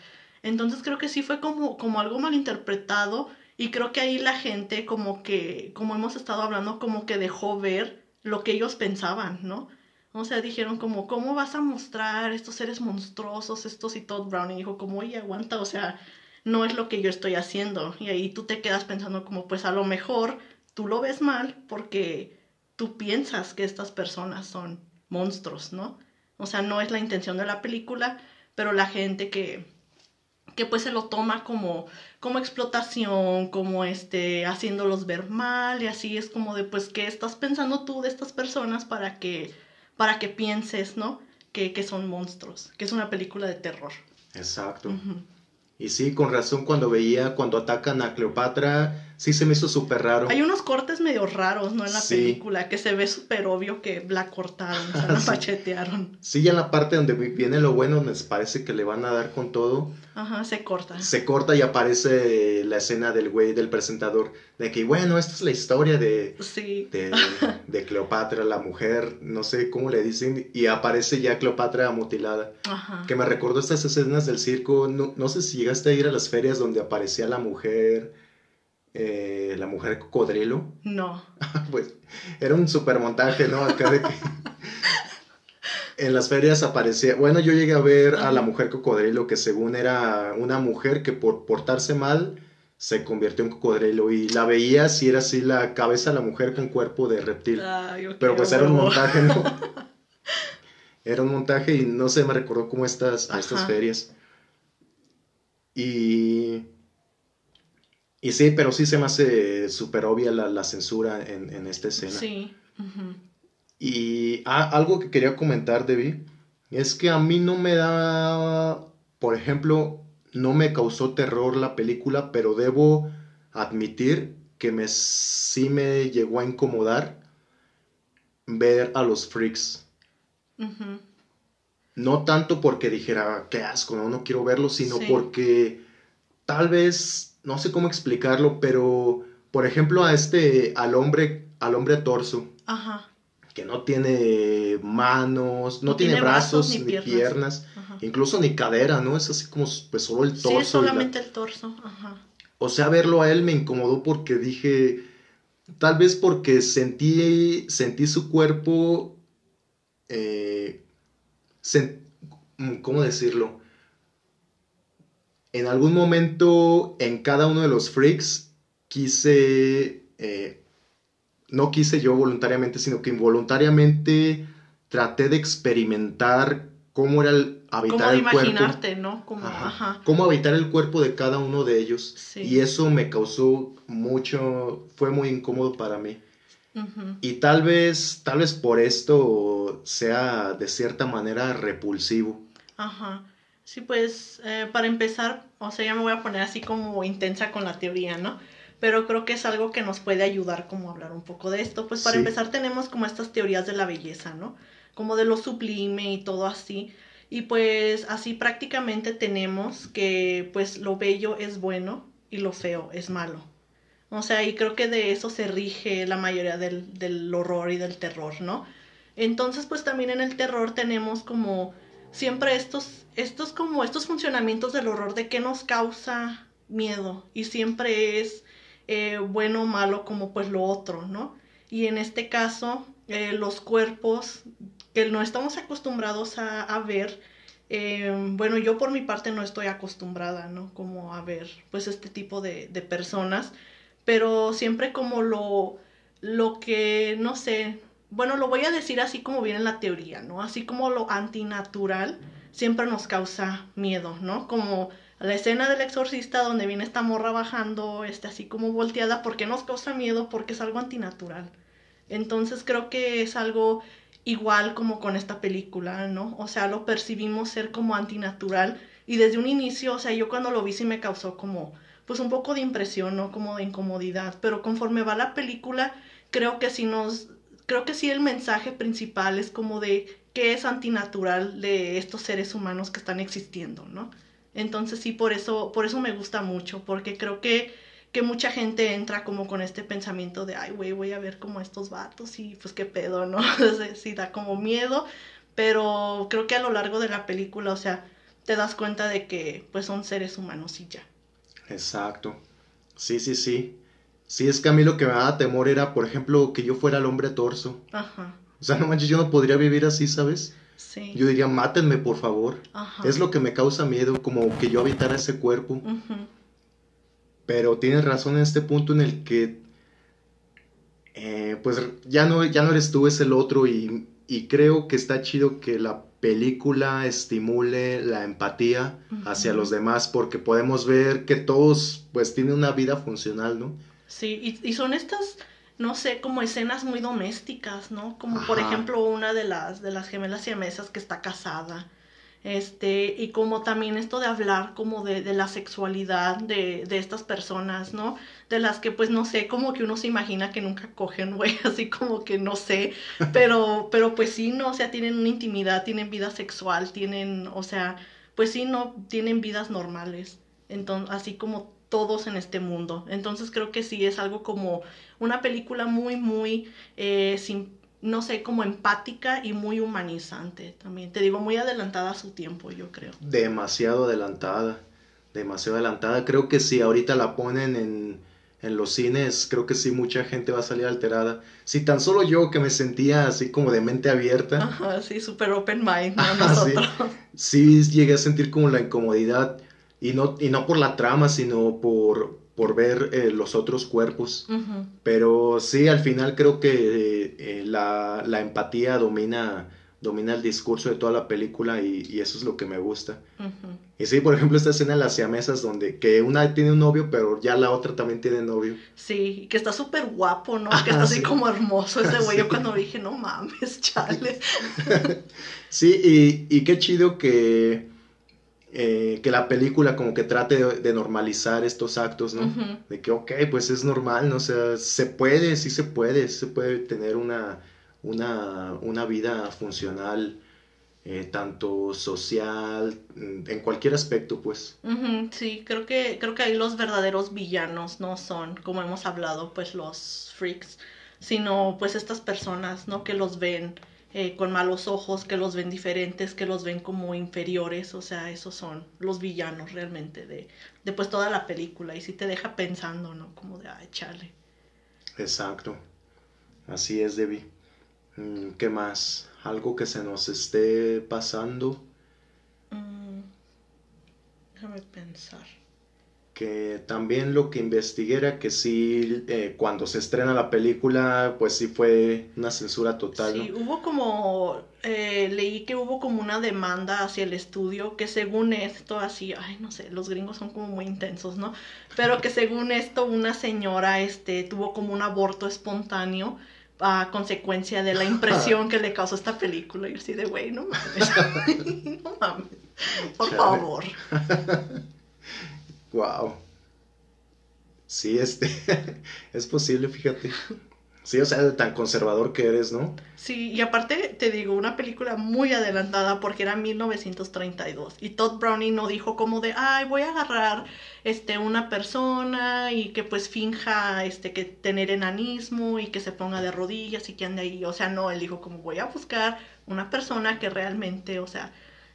Entonces creo que sí fue como, como algo malinterpretado y creo que ahí la gente como que, como hemos estado hablando, como que dejó ver lo que ellos pensaban, ¿no? O sea, dijeron como, ¿cómo vas a mostrar estos seres monstruosos, estos y Todd Browning? Dijo como, oye, aguanta, o sea, no es lo que yo estoy haciendo. Y ahí tú te quedas pensando como, pues a lo mejor tú lo ves mal porque tú piensas que estas personas son monstruos, ¿no? O sea, no es la intención de la película, pero la gente que, que pues se lo toma como, como explotación, como este, haciéndolos ver mal y así es como de pues qué estás pensando tú de estas personas para que, para que pienses, ¿no? Que, que son monstruos, que es una película de terror. Exacto. Y sí, con razón cuando veía, cuando atacan a Cleopatra, sí se me hizo súper raro. Hay unos cortes medio raros, ¿no? En la Sí. película, que se ve súper obvio que la cortaron, o sea, <laughs> la Sí. machetearon. Sí, ya en la parte donde vi- viene lo bueno, me parece que le van a dar con todo, Ajá, se corta. se corta y aparece la escena del güey, del presentador, de que, bueno, esta es la historia de, Sí. de, <laughs> de Cleopatra, la mujer, no sé cómo le dicen, y aparece ya Cleopatra mutilada. Ajá. Que me recordó estas escenas del circo, no, no sé si llegaste a ir a las ferias donde aparecía la mujer, eh, la mujer cocodrilo. No. <laughs> Pues era un super montaje, ¿no? Acá de que en las ferias aparecía, bueno, yo llegué a ver a la mujer cocodrilo que según era una mujer que por portarse mal se convirtió en cocodrilo y la veía si era así la cabeza de la mujer con cuerpo de reptil. Ay, Pero pues era un montaje, ¿no? <laughs> Era un montaje y no sé, me recordó como estas, a estas Ajá. ferias. Y... Y sí, pero sí se me hace súper obvia la, la censura en, en esta escena. Sí. Y ah, algo que quería comentar, Debbie, es que a mí no me da, por ejemplo, no me causó terror la película, pero debo admitir que me, sí me llegó a incomodar ver a los freaks. No tanto porque dijera, qué asco, no, no quiero verlo, sino Sí. porque tal vez, no sé cómo explicarlo, pero, por ejemplo, a este, al hombre, al hombre torso, Ajá. que no tiene manos, no, No tiene, tiene brazos, ni ni piernas, incluso ni cadera, ¿no? Es así como pues solo el torso. Sí, es y la- solamente el torso. Ajá. O sea, verlo a él me incomodó porque dije, tal vez porque sentí, sentí su cuerpo, eh, mm, ¿cómo decirlo? En algún momento en cada uno de los freaks quise, eh, no quise yo voluntariamente, sino que involuntariamente traté de experimentar cómo era el habitar Como de el cuerpo. imaginarte, ¿no? Como, Ajá. ajá. Cómo habitar el cuerpo de cada uno de ellos. Sí. Y eso me causó mucho, fue muy incómodo para mí. Y tal vez, tal vez por esto sea de cierta manera repulsivo. Ajá. Sí, pues eh, para empezar, o sea, ya me voy a poner así como intensa con la teoría, ¿no? Pero creo que es algo que nos puede ayudar como a hablar un poco de esto. Pues para Sí. empezar tenemos como estas teorías de la belleza, ¿no? Como de lo sublime y todo así. Y pues así prácticamente tenemos que pues lo bello es bueno y lo feo es malo. O sea, y creo que de eso se rige la mayoría del, del horror y del terror, ¿no? Entonces, pues también en el terror tenemos como siempre estos, estos como estos funcionamientos del horror de qué nos causa miedo y siempre es eh, bueno o malo como pues lo otro, ¿no? Y en este caso, eh, los cuerpos que no estamos acostumbrados a, ver, eh, bueno, yo por mi parte no estoy acostumbrada, ¿no? Como a ver pues este tipo de, de personas, pero siempre como lo, lo que, no sé, bueno, lo voy a decir así como viene en la teoría, ¿no? Así como lo antinatural siempre nos causa miedo, ¿no? Como la escena del exorcista donde viene esta morra bajando, este, así como volteada, ¿por qué nos causa miedo? Porque es algo antinatural. Entonces creo que es algo igual como con esta película, ¿no? O sea, lo percibimos ser como antinatural y desde un inicio, o sea, yo cuando lo vi sí me causó como, pues un poco de impresión, ¿no? Como de incomodidad, pero conforme va la película, creo que sí nos, creo que sí el mensaje principal es como de qué es antinatural de estos seres humanos que están existiendo, ¿no? Entonces sí, por eso, por eso me gusta mucho, porque creo que, que mucha gente entra como con este pensamiento de, ay, güey, voy a ver como estos vatos y pues qué pedo, ¿no? <laughs> Sí da como miedo, pero creo que a lo largo de la película, o sea, te das cuenta de que pues son seres humanos y ya. Exacto. Sí, sí, sí. Sí, es que a mí lo que me daba temor era, por ejemplo, que yo fuera el hombre torso. Ajá, O sea, no manches, yo no podría vivir así, ¿sabes? sí. Yo diría, mátenme, por favor. Ajá. Es lo que me causa miedo, como que yo habitara ese cuerpo. Ujú, Pero tienes razón en este punto en el que eh, pues ya no, ya no eres tú, es el otro y, y creo que está chido que la película estimule la empatía hacia los demás porque podemos ver que todos pues tienen una vida funcional, ¿no? Sí, y, y son estas, no sé, como escenas muy domésticas, ¿no? Como por ejemplo una de las, de las gemelas siamesas que está casada. Este, y como también esto de hablar como de, la sexualidad de, estas personas, ¿no? De las que pues no sé, como que uno se imagina que nunca cogen, güey, <laughs> así como que no sé, pero, pero pues sí, no, o sea, tienen una intimidad, tienen vida sexual, tienen, o sea, pues sí, no, tienen vidas normales, entonces, así como todos en este mundo. Entonces creo que sí es algo como una película muy, muy, eh, no sé, como empática y muy humanizante también. Te digo, muy adelantada a su tiempo, yo creo. Demasiado adelantada, demasiado adelantada. Creo que si ahorita la ponen en, en los cines, creo que sí mucha gente va a salir alterada. Si tan solo yo que me sentía así como de mente abierta, Ajá, sí, súper open mind, ¿no? Ajá, sí. Llegué a sentir como la incomodidad y no, y no por la trama, sino por, por ver eh, los otros cuerpos. Pero sí, al final creo que eh, eh, la, la empatía domina, domina el discurso de toda la película y, y eso es lo que me gusta. Y sí, por ejemplo, esta escena de las siamesas donde que una tiene un novio, pero ya la otra también tiene novio. Sí, que está súper guapo, ¿no? Que está así sí. como hermoso ese güey. Sí. Yo cuando dije, no mames, chale. <laughs> Sí, y, y qué chido que, eh, que la película como que trate de, de normalizar estos actos, ¿no? De que, ok, pues es normal, ¿no? O sea, se puede, sí se puede, sí se puede tener una, una, una vida funcional, eh, tanto social, mm, en cualquier aspecto, pues. Sí, creo que, creo que ahí los verdaderos villanos no son, como hemos hablado, pues los freaks, sino pues estas personas, ¿no? Que los ven eh, con malos ojos, que los ven diferentes, que los ven como inferiores, o sea, esos son los villanos realmente de, de pues toda la película y sí te deja pensando, ¿no? Como de, ay, chale. Exacto. Así es, Debbie. Mm, ¿Qué más? Algo que se nos esté pasando. Mm, déjame pensar. Que también lo que investigué era que sí, eh, cuando se estrena la película, pues sí fue una censura total, Sí, ¿no? hubo como, eh, leí que hubo como una demanda hacia el estudio que según esto, así, ay, no sé, los gringos son como muy intensos, ¿no? Pero que según esto una señora, este, tuvo como un aborto espontáneo a consecuencia de la impresión <laughs> que le causó esta película. Y así de, güey, no mames, <laughs> no mames, por Chale. favor. <laughs> Wow. Sí, este, <laughs> es posible, fíjate. Sí, o sea, de tan conservador que eres, ¿no? Sí, y aparte te digo, una película muy adelantada porque era 1932 y Todd Browning no dijo como de, ay, voy a agarrar este una persona y que pues finja este que tener enanismo y que se ponga de rodillas y que ande ahí, o sea, no, él dijo como voy a buscar una persona que realmente, o sea,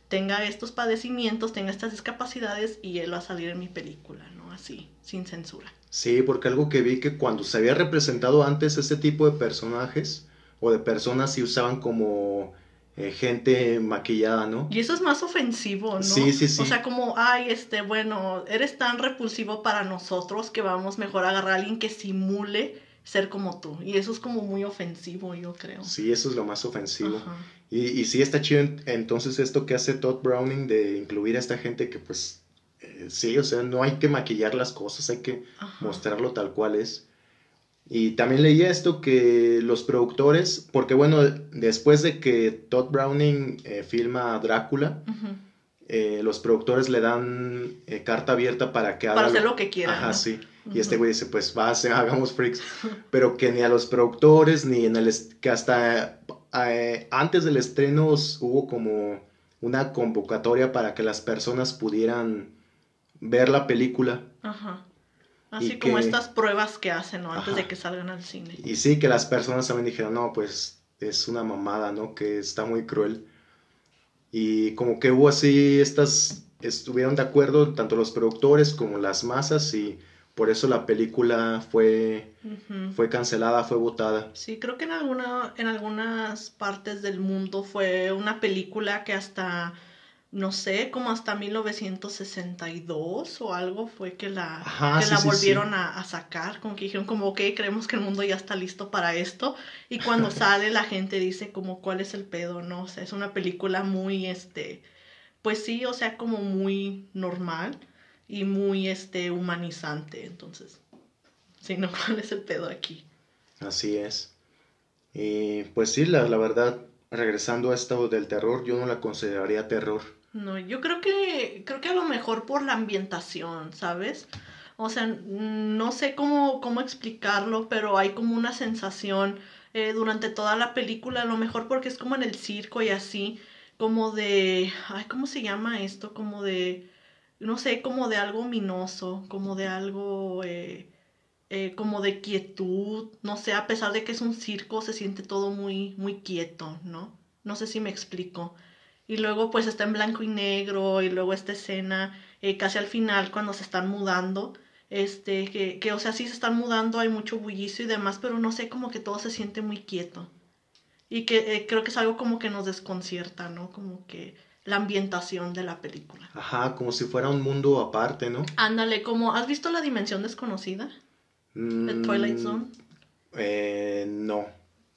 tenga estos padecimientos, tenga estas discapacidades y él va a salir en mi película, ¿no? Así, sin censura. Sí, porque algo que vi que cuando se había representado antes ese tipo de personajes o de personas sí usaban como eh, gente maquillada, ¿no? Y eso es más ofensivo, ¿no? Sí, sí, sí. O sea, como, ay, este, bueno, eres tan repulsivo para nosotros que vamos mejor a agarrar a alguien que simule ser como tú. Y eso es como muy ofensivo, yo creo. Sí, eso es lo más ofensivo. Ajá. Y, y sí está chido en- entonces esto que hace Todd Browning de incluir a esta gente que pues eh, sí, o sea, no hay que maquillar las cosas, hay que Ajá. mostrarlo tal cual es. Y también leí esto que los productores, porque bueno, después de que Todd Browning eh, filma a Drácula, eh, los productores le dan eh, carta abierta para que haga Para hacer lo que quiera. Ajá, ¿no? sí. Y este güey dice, pues va, <laughs> hagamos freaks. Pero que ni a los productores, ni en el... que hasta eh, antes del estreno hubo como una convocatoria para que las personas pudieran ver la película. Ajá. Y Así como que- estas pruebas que hacen, ¿no? Antes Ajá. de que salgan al cine. Y sí, que las personas también dijeron, no, pues es una mamada, ¿no? Que está muy cruel. Y como que hubo así, estas estuvieron de acuerdo, tanto los productores como las masas, y por eso la película fue, fue cancelada, fue votada. Sí, creo que en alguna, en algunas partes del mundo fue una película que hasta no sé, como hasta 1962 o algo fue que la, Ajá, que sí, la sí, volvieron A, a sacar, como que dijeron como, ok, creemos que el mundo ya está listo para esto. Y cuando <laughs> sale la gente dice como, ¿cuál es el pedo? No, o sea, es una película muy, este, pues sí, o sea, como muy normal y muy, este, humanizante. Entonces, sí, no, <laughs> ¿cuál es el pedo aquí? Así es. Y pues sí, la, la verdad, regresando a esto del terror, yo no la consideraría terror. No, yo creo que, creo que a lo mejor por la ambientación, ¿sabes? O sea, no sé cómo, cómo explicarlo, pero hay como una sensación eh, durante toda la película, a lo mejor porque es como en el circo y así, como de, ay, ¿cómo se llama esto? Como de, no sé, como de algo ominoso, como de algo, eh, eh, como de quietud, no sé, a pesar de que es un circo, se siente todo muy, muy quieto, ¿no? No sé si me explico. Y luego pues está en blanco y negro y luego esta escena eh, casi al final cuando se están mudando, este, que, que o sea, sí se están mudando, hay mucho bullicio y demás, pero no sé, como que todo se siente muy quieto. Y que eh, creo que es algo como que nos desconcierta, ¿no? Como que la ambientación de la película. Ajá, como si fuera un mundo aparte, ¿no? Ándale, como, ¿has visto La Dimensión Desconocida? De Twilight Mm, Zone. Eh, no.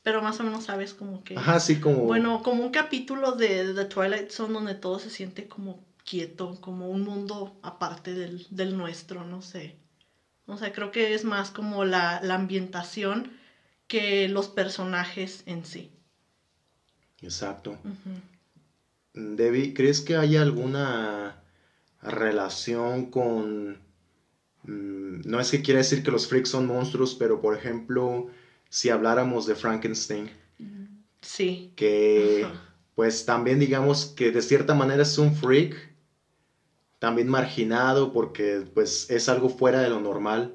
Pero más o menos sabes como que... Ajá, sí, como... Bueno, como un capítulo de The Twilight Zone donde todo se siente como quieto, como un mundo aparte del, del nuestro, no sé. O sea, creo que es más como la, la ambientación que los personajes en sí. Exacto. Ujú. Debbie, ¿crees que haya alguna relación con... mm, no es que quiera decir que los freaks son monstruos, pero por ejemplo, si habláramos de Frankenstein, Sí. que pues también digamos que de cierta manera es un freak, también marginado porque pues es algo fuera de lo normal,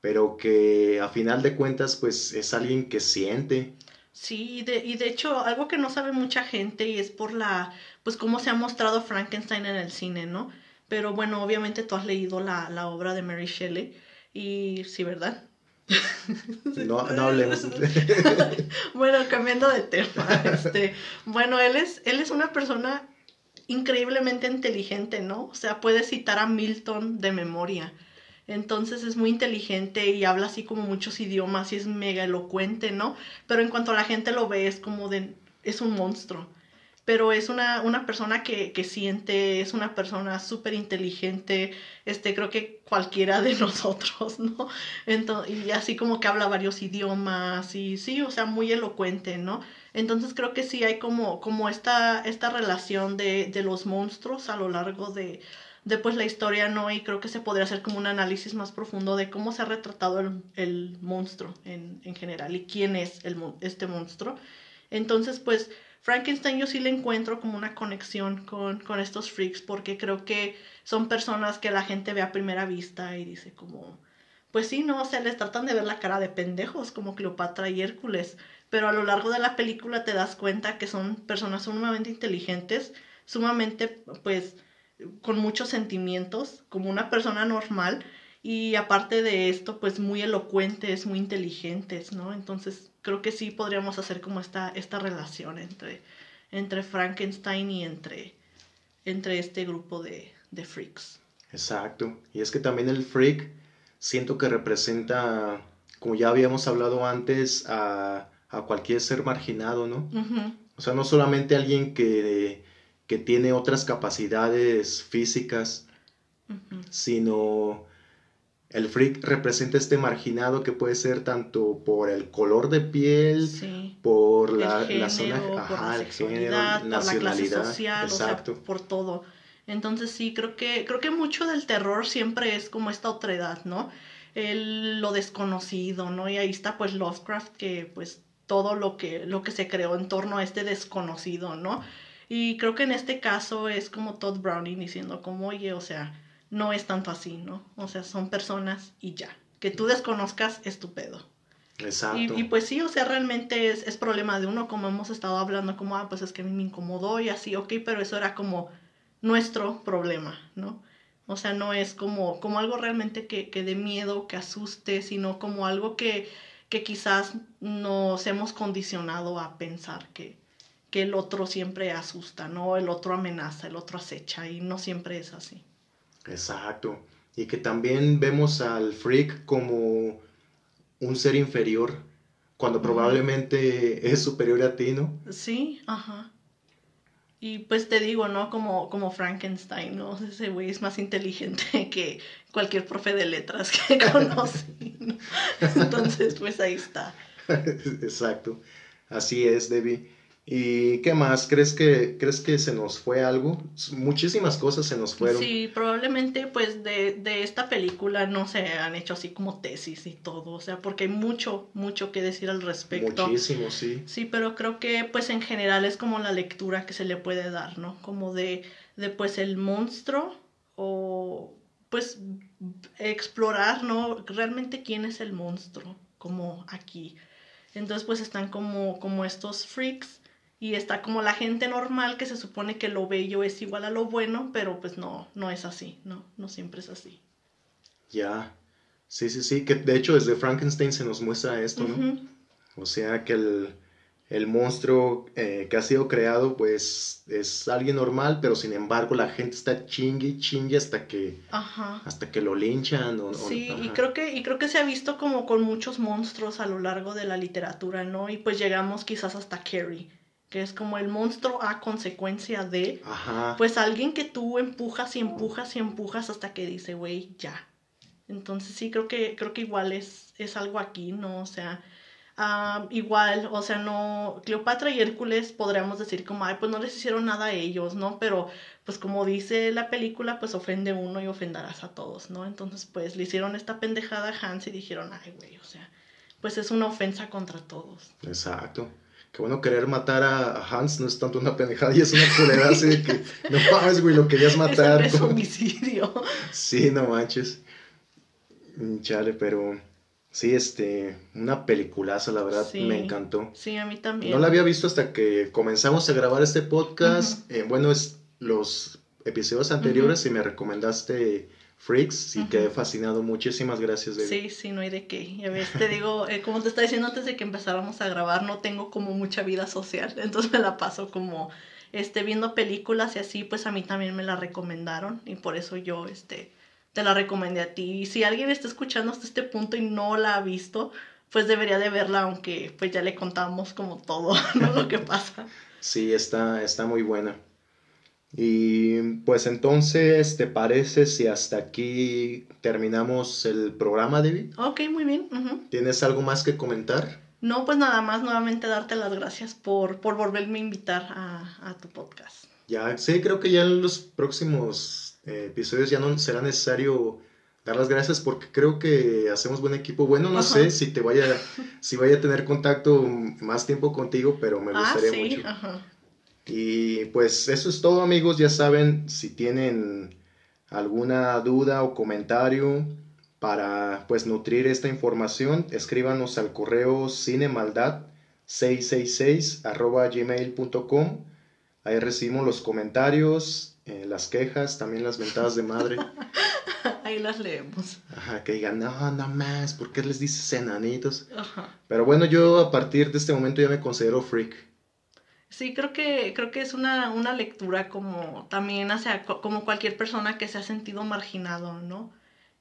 pero que a final de cuentas pues es alguien que siente. Sí, y de, y de hecho, algo que no sabe mucha gente y es por la, pues cómo se ha mostrado Frankenstein en el cine, ¿no? Pero bueno, obviamente tú has leído la, la obra de Mary Shelley y sí, ¿verdad? <laughs> No, no hablemos. <laughs> Bueno, cambiando de tema, este, bueno, él es, él es una persona increíblemente inteligente, ¿no? O sea, puede citar a Milton de memoria. Entonces es muy inteligente y habla así como muchos idiomas y es mega elocuente, ¿no? Pero en cuanto a la gente lo ve es como de, es un monstruo. Pero es una, una persona que, que siente, es una persona súper inteligente, este, creo que cualquiera de <laughs> nosotros, ¿no? Entonces, y así como que habla varios idiomas y sí, o sea, muy elocuente, ¿no? Entonces creo que sí hay como, como esta, esta relación de, de los monstruos a lo largo de, de pues la historia, ¿no? Y creo que se podría hacer como un análisis más profundo de cómo se ha retratado el, el monstruo en, en general y quién es el, este monstruo. Entonces, pues Frankenstein yo sí le encuentro como una conexión con, con estos freaks porque creo que son personas que la gente ve a primera vista y dice como, pues sí, no, o sea, les tratan de ver la cara de pendejos como Cleopatra y Hércules, pero a lo largo de la película te das cuenta que son personas sumamente inteligentes, sumamente, pues, con muchos sentimientos, como una persona normal, y aparte de esto, pues muy elocuentes, muy inteligentes, ¿no? Entonces, creo que sí podríamos hacer como esta, esta relación entre, entre Frankenstein y entre, entre este grupo de, de freaks. Exacto. Y es que también el freak siento que representa, como ya habíamos hablado antes, a, a cualquier ser marginado, ¿no? O sea, no solamente alguien que, que tiene otras capacidades físicas, sino el freak representa este marginado que puede ser tanto por el color de piel, Sí. por el la, género, la zona, por ajá, el sexualidad, género, por la clase nacionalidad, social, exacto. o sea, por todo. Entonces sí, creo que, creo que mucho del terror siempre es como esta otredad, ¿no? El, lo desconocido, ¿no? Y ahí está pues Lovecraft, que pues todo lo que, lo que se creó en torno a este desconocido, ¿no? Y creo que en este caso es como Todd Browning diciendo como, oye, o sea, no es tanto así, ¿no? O sea, son personas y ya. Que tú desconozcas es tu pedo. Exacto. Y, y pues sí, o sea, realmente es, es problema de uno, como hemos estado hablando, como, ah, pues es que a mí me incomodó y así, ok, pero eso era como nuestro problema, ¿no? O sea, no es como, como algo realmente que, que dé miedo, que asuste, sino como algo que, que quizás nos hemos condicionado a pensar que, que el otro siempre asusta, ¿no? El otro amenaza, el otro acecha y no siempre es así. Exacto. Y que también vemos al freak como un ser inferior, cuando probablemente es superior a ti, ¿no? Sí, ajá. Y pues te digo, ¿no? Como, como Frankenstein, ¿no? <laughs> Ese güey es más inteligente <laughs> que cualquier profe de letras que <laughs> conocí, ¿no? Entonces, pues ahí está. Exacto. Así es, Debbie. ¿Y qué más? ¿Crees que, ¿Crees que se nos fue algo? Muchísimas cosas se nos fueron. Sí, probablemente pues de, de esta película no se han hecho así como tesis y todo, o sea, porque hay mucho, mucho que decir al respecto. Muchísimo, sí. Sí, pero creo que pues en general es como la lectura que se le puede dar, ¿no? Como de, de pues el monstruo o pues explorar, ¿no? Realmente quién es el monstruo, como aquí. Entonces pues están como, como estos freaks y está como la gente normal que se supone que lo bello es igual a lo bueno, pero pues no, no es así, no, no siempre es así. Ya, sí, sí, sí, que de hecho desde Frankenstein se nos muestra esto, ¿no? O sea que el, el monstruo eh, que ha sido creado pues es alguien normal, pero sin embargo la gente está chingue chingue hasta que, Ajá. hasta que lo linchan. O, o- Sí, y creo que, y creo que se ha visto como con muchos monstruos a lo largo de la literatura, ¿no? Y pues llegamos quizás hasta Carrie, que es como el monstruo a consecuencia de, Ajá. pues alguien que tú empujas y empujas y empujas hasta que dice, güey, ya. Entonces sí, creo que, creo que igual es, es algo aquí, ¿no? O sea, igual, o sea, no, Cleopatra y Hércules podríamos decir como, ay, pues no les hicieron nada a ellos, ¿no? Pero, pues como dice la película, pues ofende uno y ofenderás a todos, ¿no? Entonces, pues le hicieron esta pendejada a Hans y dijeron, ay, güey, o sea, pues es una ofensa contra todos. Exacto. Que bueno, querer matar a, a Hans no es tanto una pendejada y es una culera así de que <laughs> no mames, güey, lo querías matar. Es, como- homicidio. Sí, no manches. Mm, Chale, pero sí, este, una peliculaza, la verdad, Sí. me encantó. Sí, a mí también. No la había visto hasta que comenzamos a grabar este podcast. Eh, bueno, es los episodios anteriores y me recomendaste Freaks y Ujú. quedé fascinado. Muchísimas gracias, David. Sí, sí, no hay de qué. Ves, te digo, <laughs> eh, como te estaba diciendo antes de que empezáramos a grabar, no tengo como mucha vida social, <laughs> entonces me la paso como este viendo películas y así, pues a mí también me la recomendaron y por eso yo este te la recomendé a ti. Y si alguien está escuchando hasta este punto y no la ha visto, pues debería de verla, aunque pues ya le contamos como todo, <laughs> ¿no? Lo que pasa. Sí, está, está muy buena. Y pues entonces, ¿te parece si hasta aquí terminamos el programa, David? Ok, muy bien. ¿Tienes algo más que comentar? No, pues nada más nuevamente darte las gracias por, por volverme a invitar a, a tu podcast. Ya, sí, creo que ya en los próximos eh, episodios ya no será necesario dar las gracias porque creo que hacemos buen equipo. Bueno, no Ajá. sé si te vaya, si vaya a tener contacto más tiempo contigo, pero me ah, gustaría sí, mucho. ajá. Y pues eso es todo amigos, ya saben, si tienen alguna duda o comentario para pues nutrir esta información, escríbanos al correo cinemaldad666 arroba gmail.com. Ahí recibimos los comentarios, eh, las quejas, también las mentadas de madre. <laughs> Ahí las leemos. Ajá, que digan, no, no más, ¿por qué les dices enanitos? Ajá. Pero bueno, yo a partir de este momento ya me considero freak. Sí, creo que, creo que es una, una lectura como también hacia como cualquier persona que se ha sentido marginado, ¿no?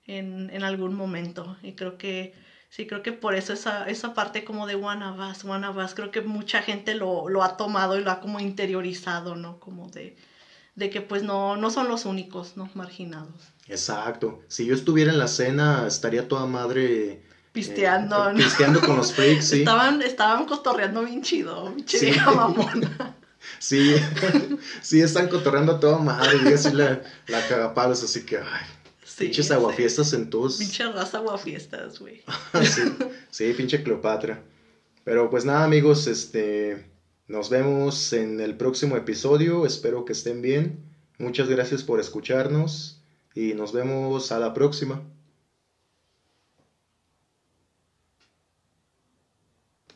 En, en algún momento. Y creo que, sí, creo que por eso esa, esa parte como de one of us, one of us, creo que mucha gente lo, lo ha tomado y lo ha como interiorizado, ¿no? Como de, de que pues no, no son los únicos, ¿no? Marginados. Exacto. Si yo estuviera en la cena, estaría toda madre. Pisteando, eh. Pisteando con los freaks, sí. Estaban, estaban cotorreando bien chido, pinche Sí. <laughs> vieja mamona. Sí, sí, están cotorreando a toda madre. Y así la, la cagapalos, así que, ay, Sí, pinches sí. aguafiestas en todos. Pinche raza guafiestas, güey. <laughs> sí, sí, pinche Cleopatra. Pero pues nada, amigos, este. Nos vemos en el próximo episodio. Espero que estén bien. Muchas gracias por escucharnos. Y nos vemos a la próxima.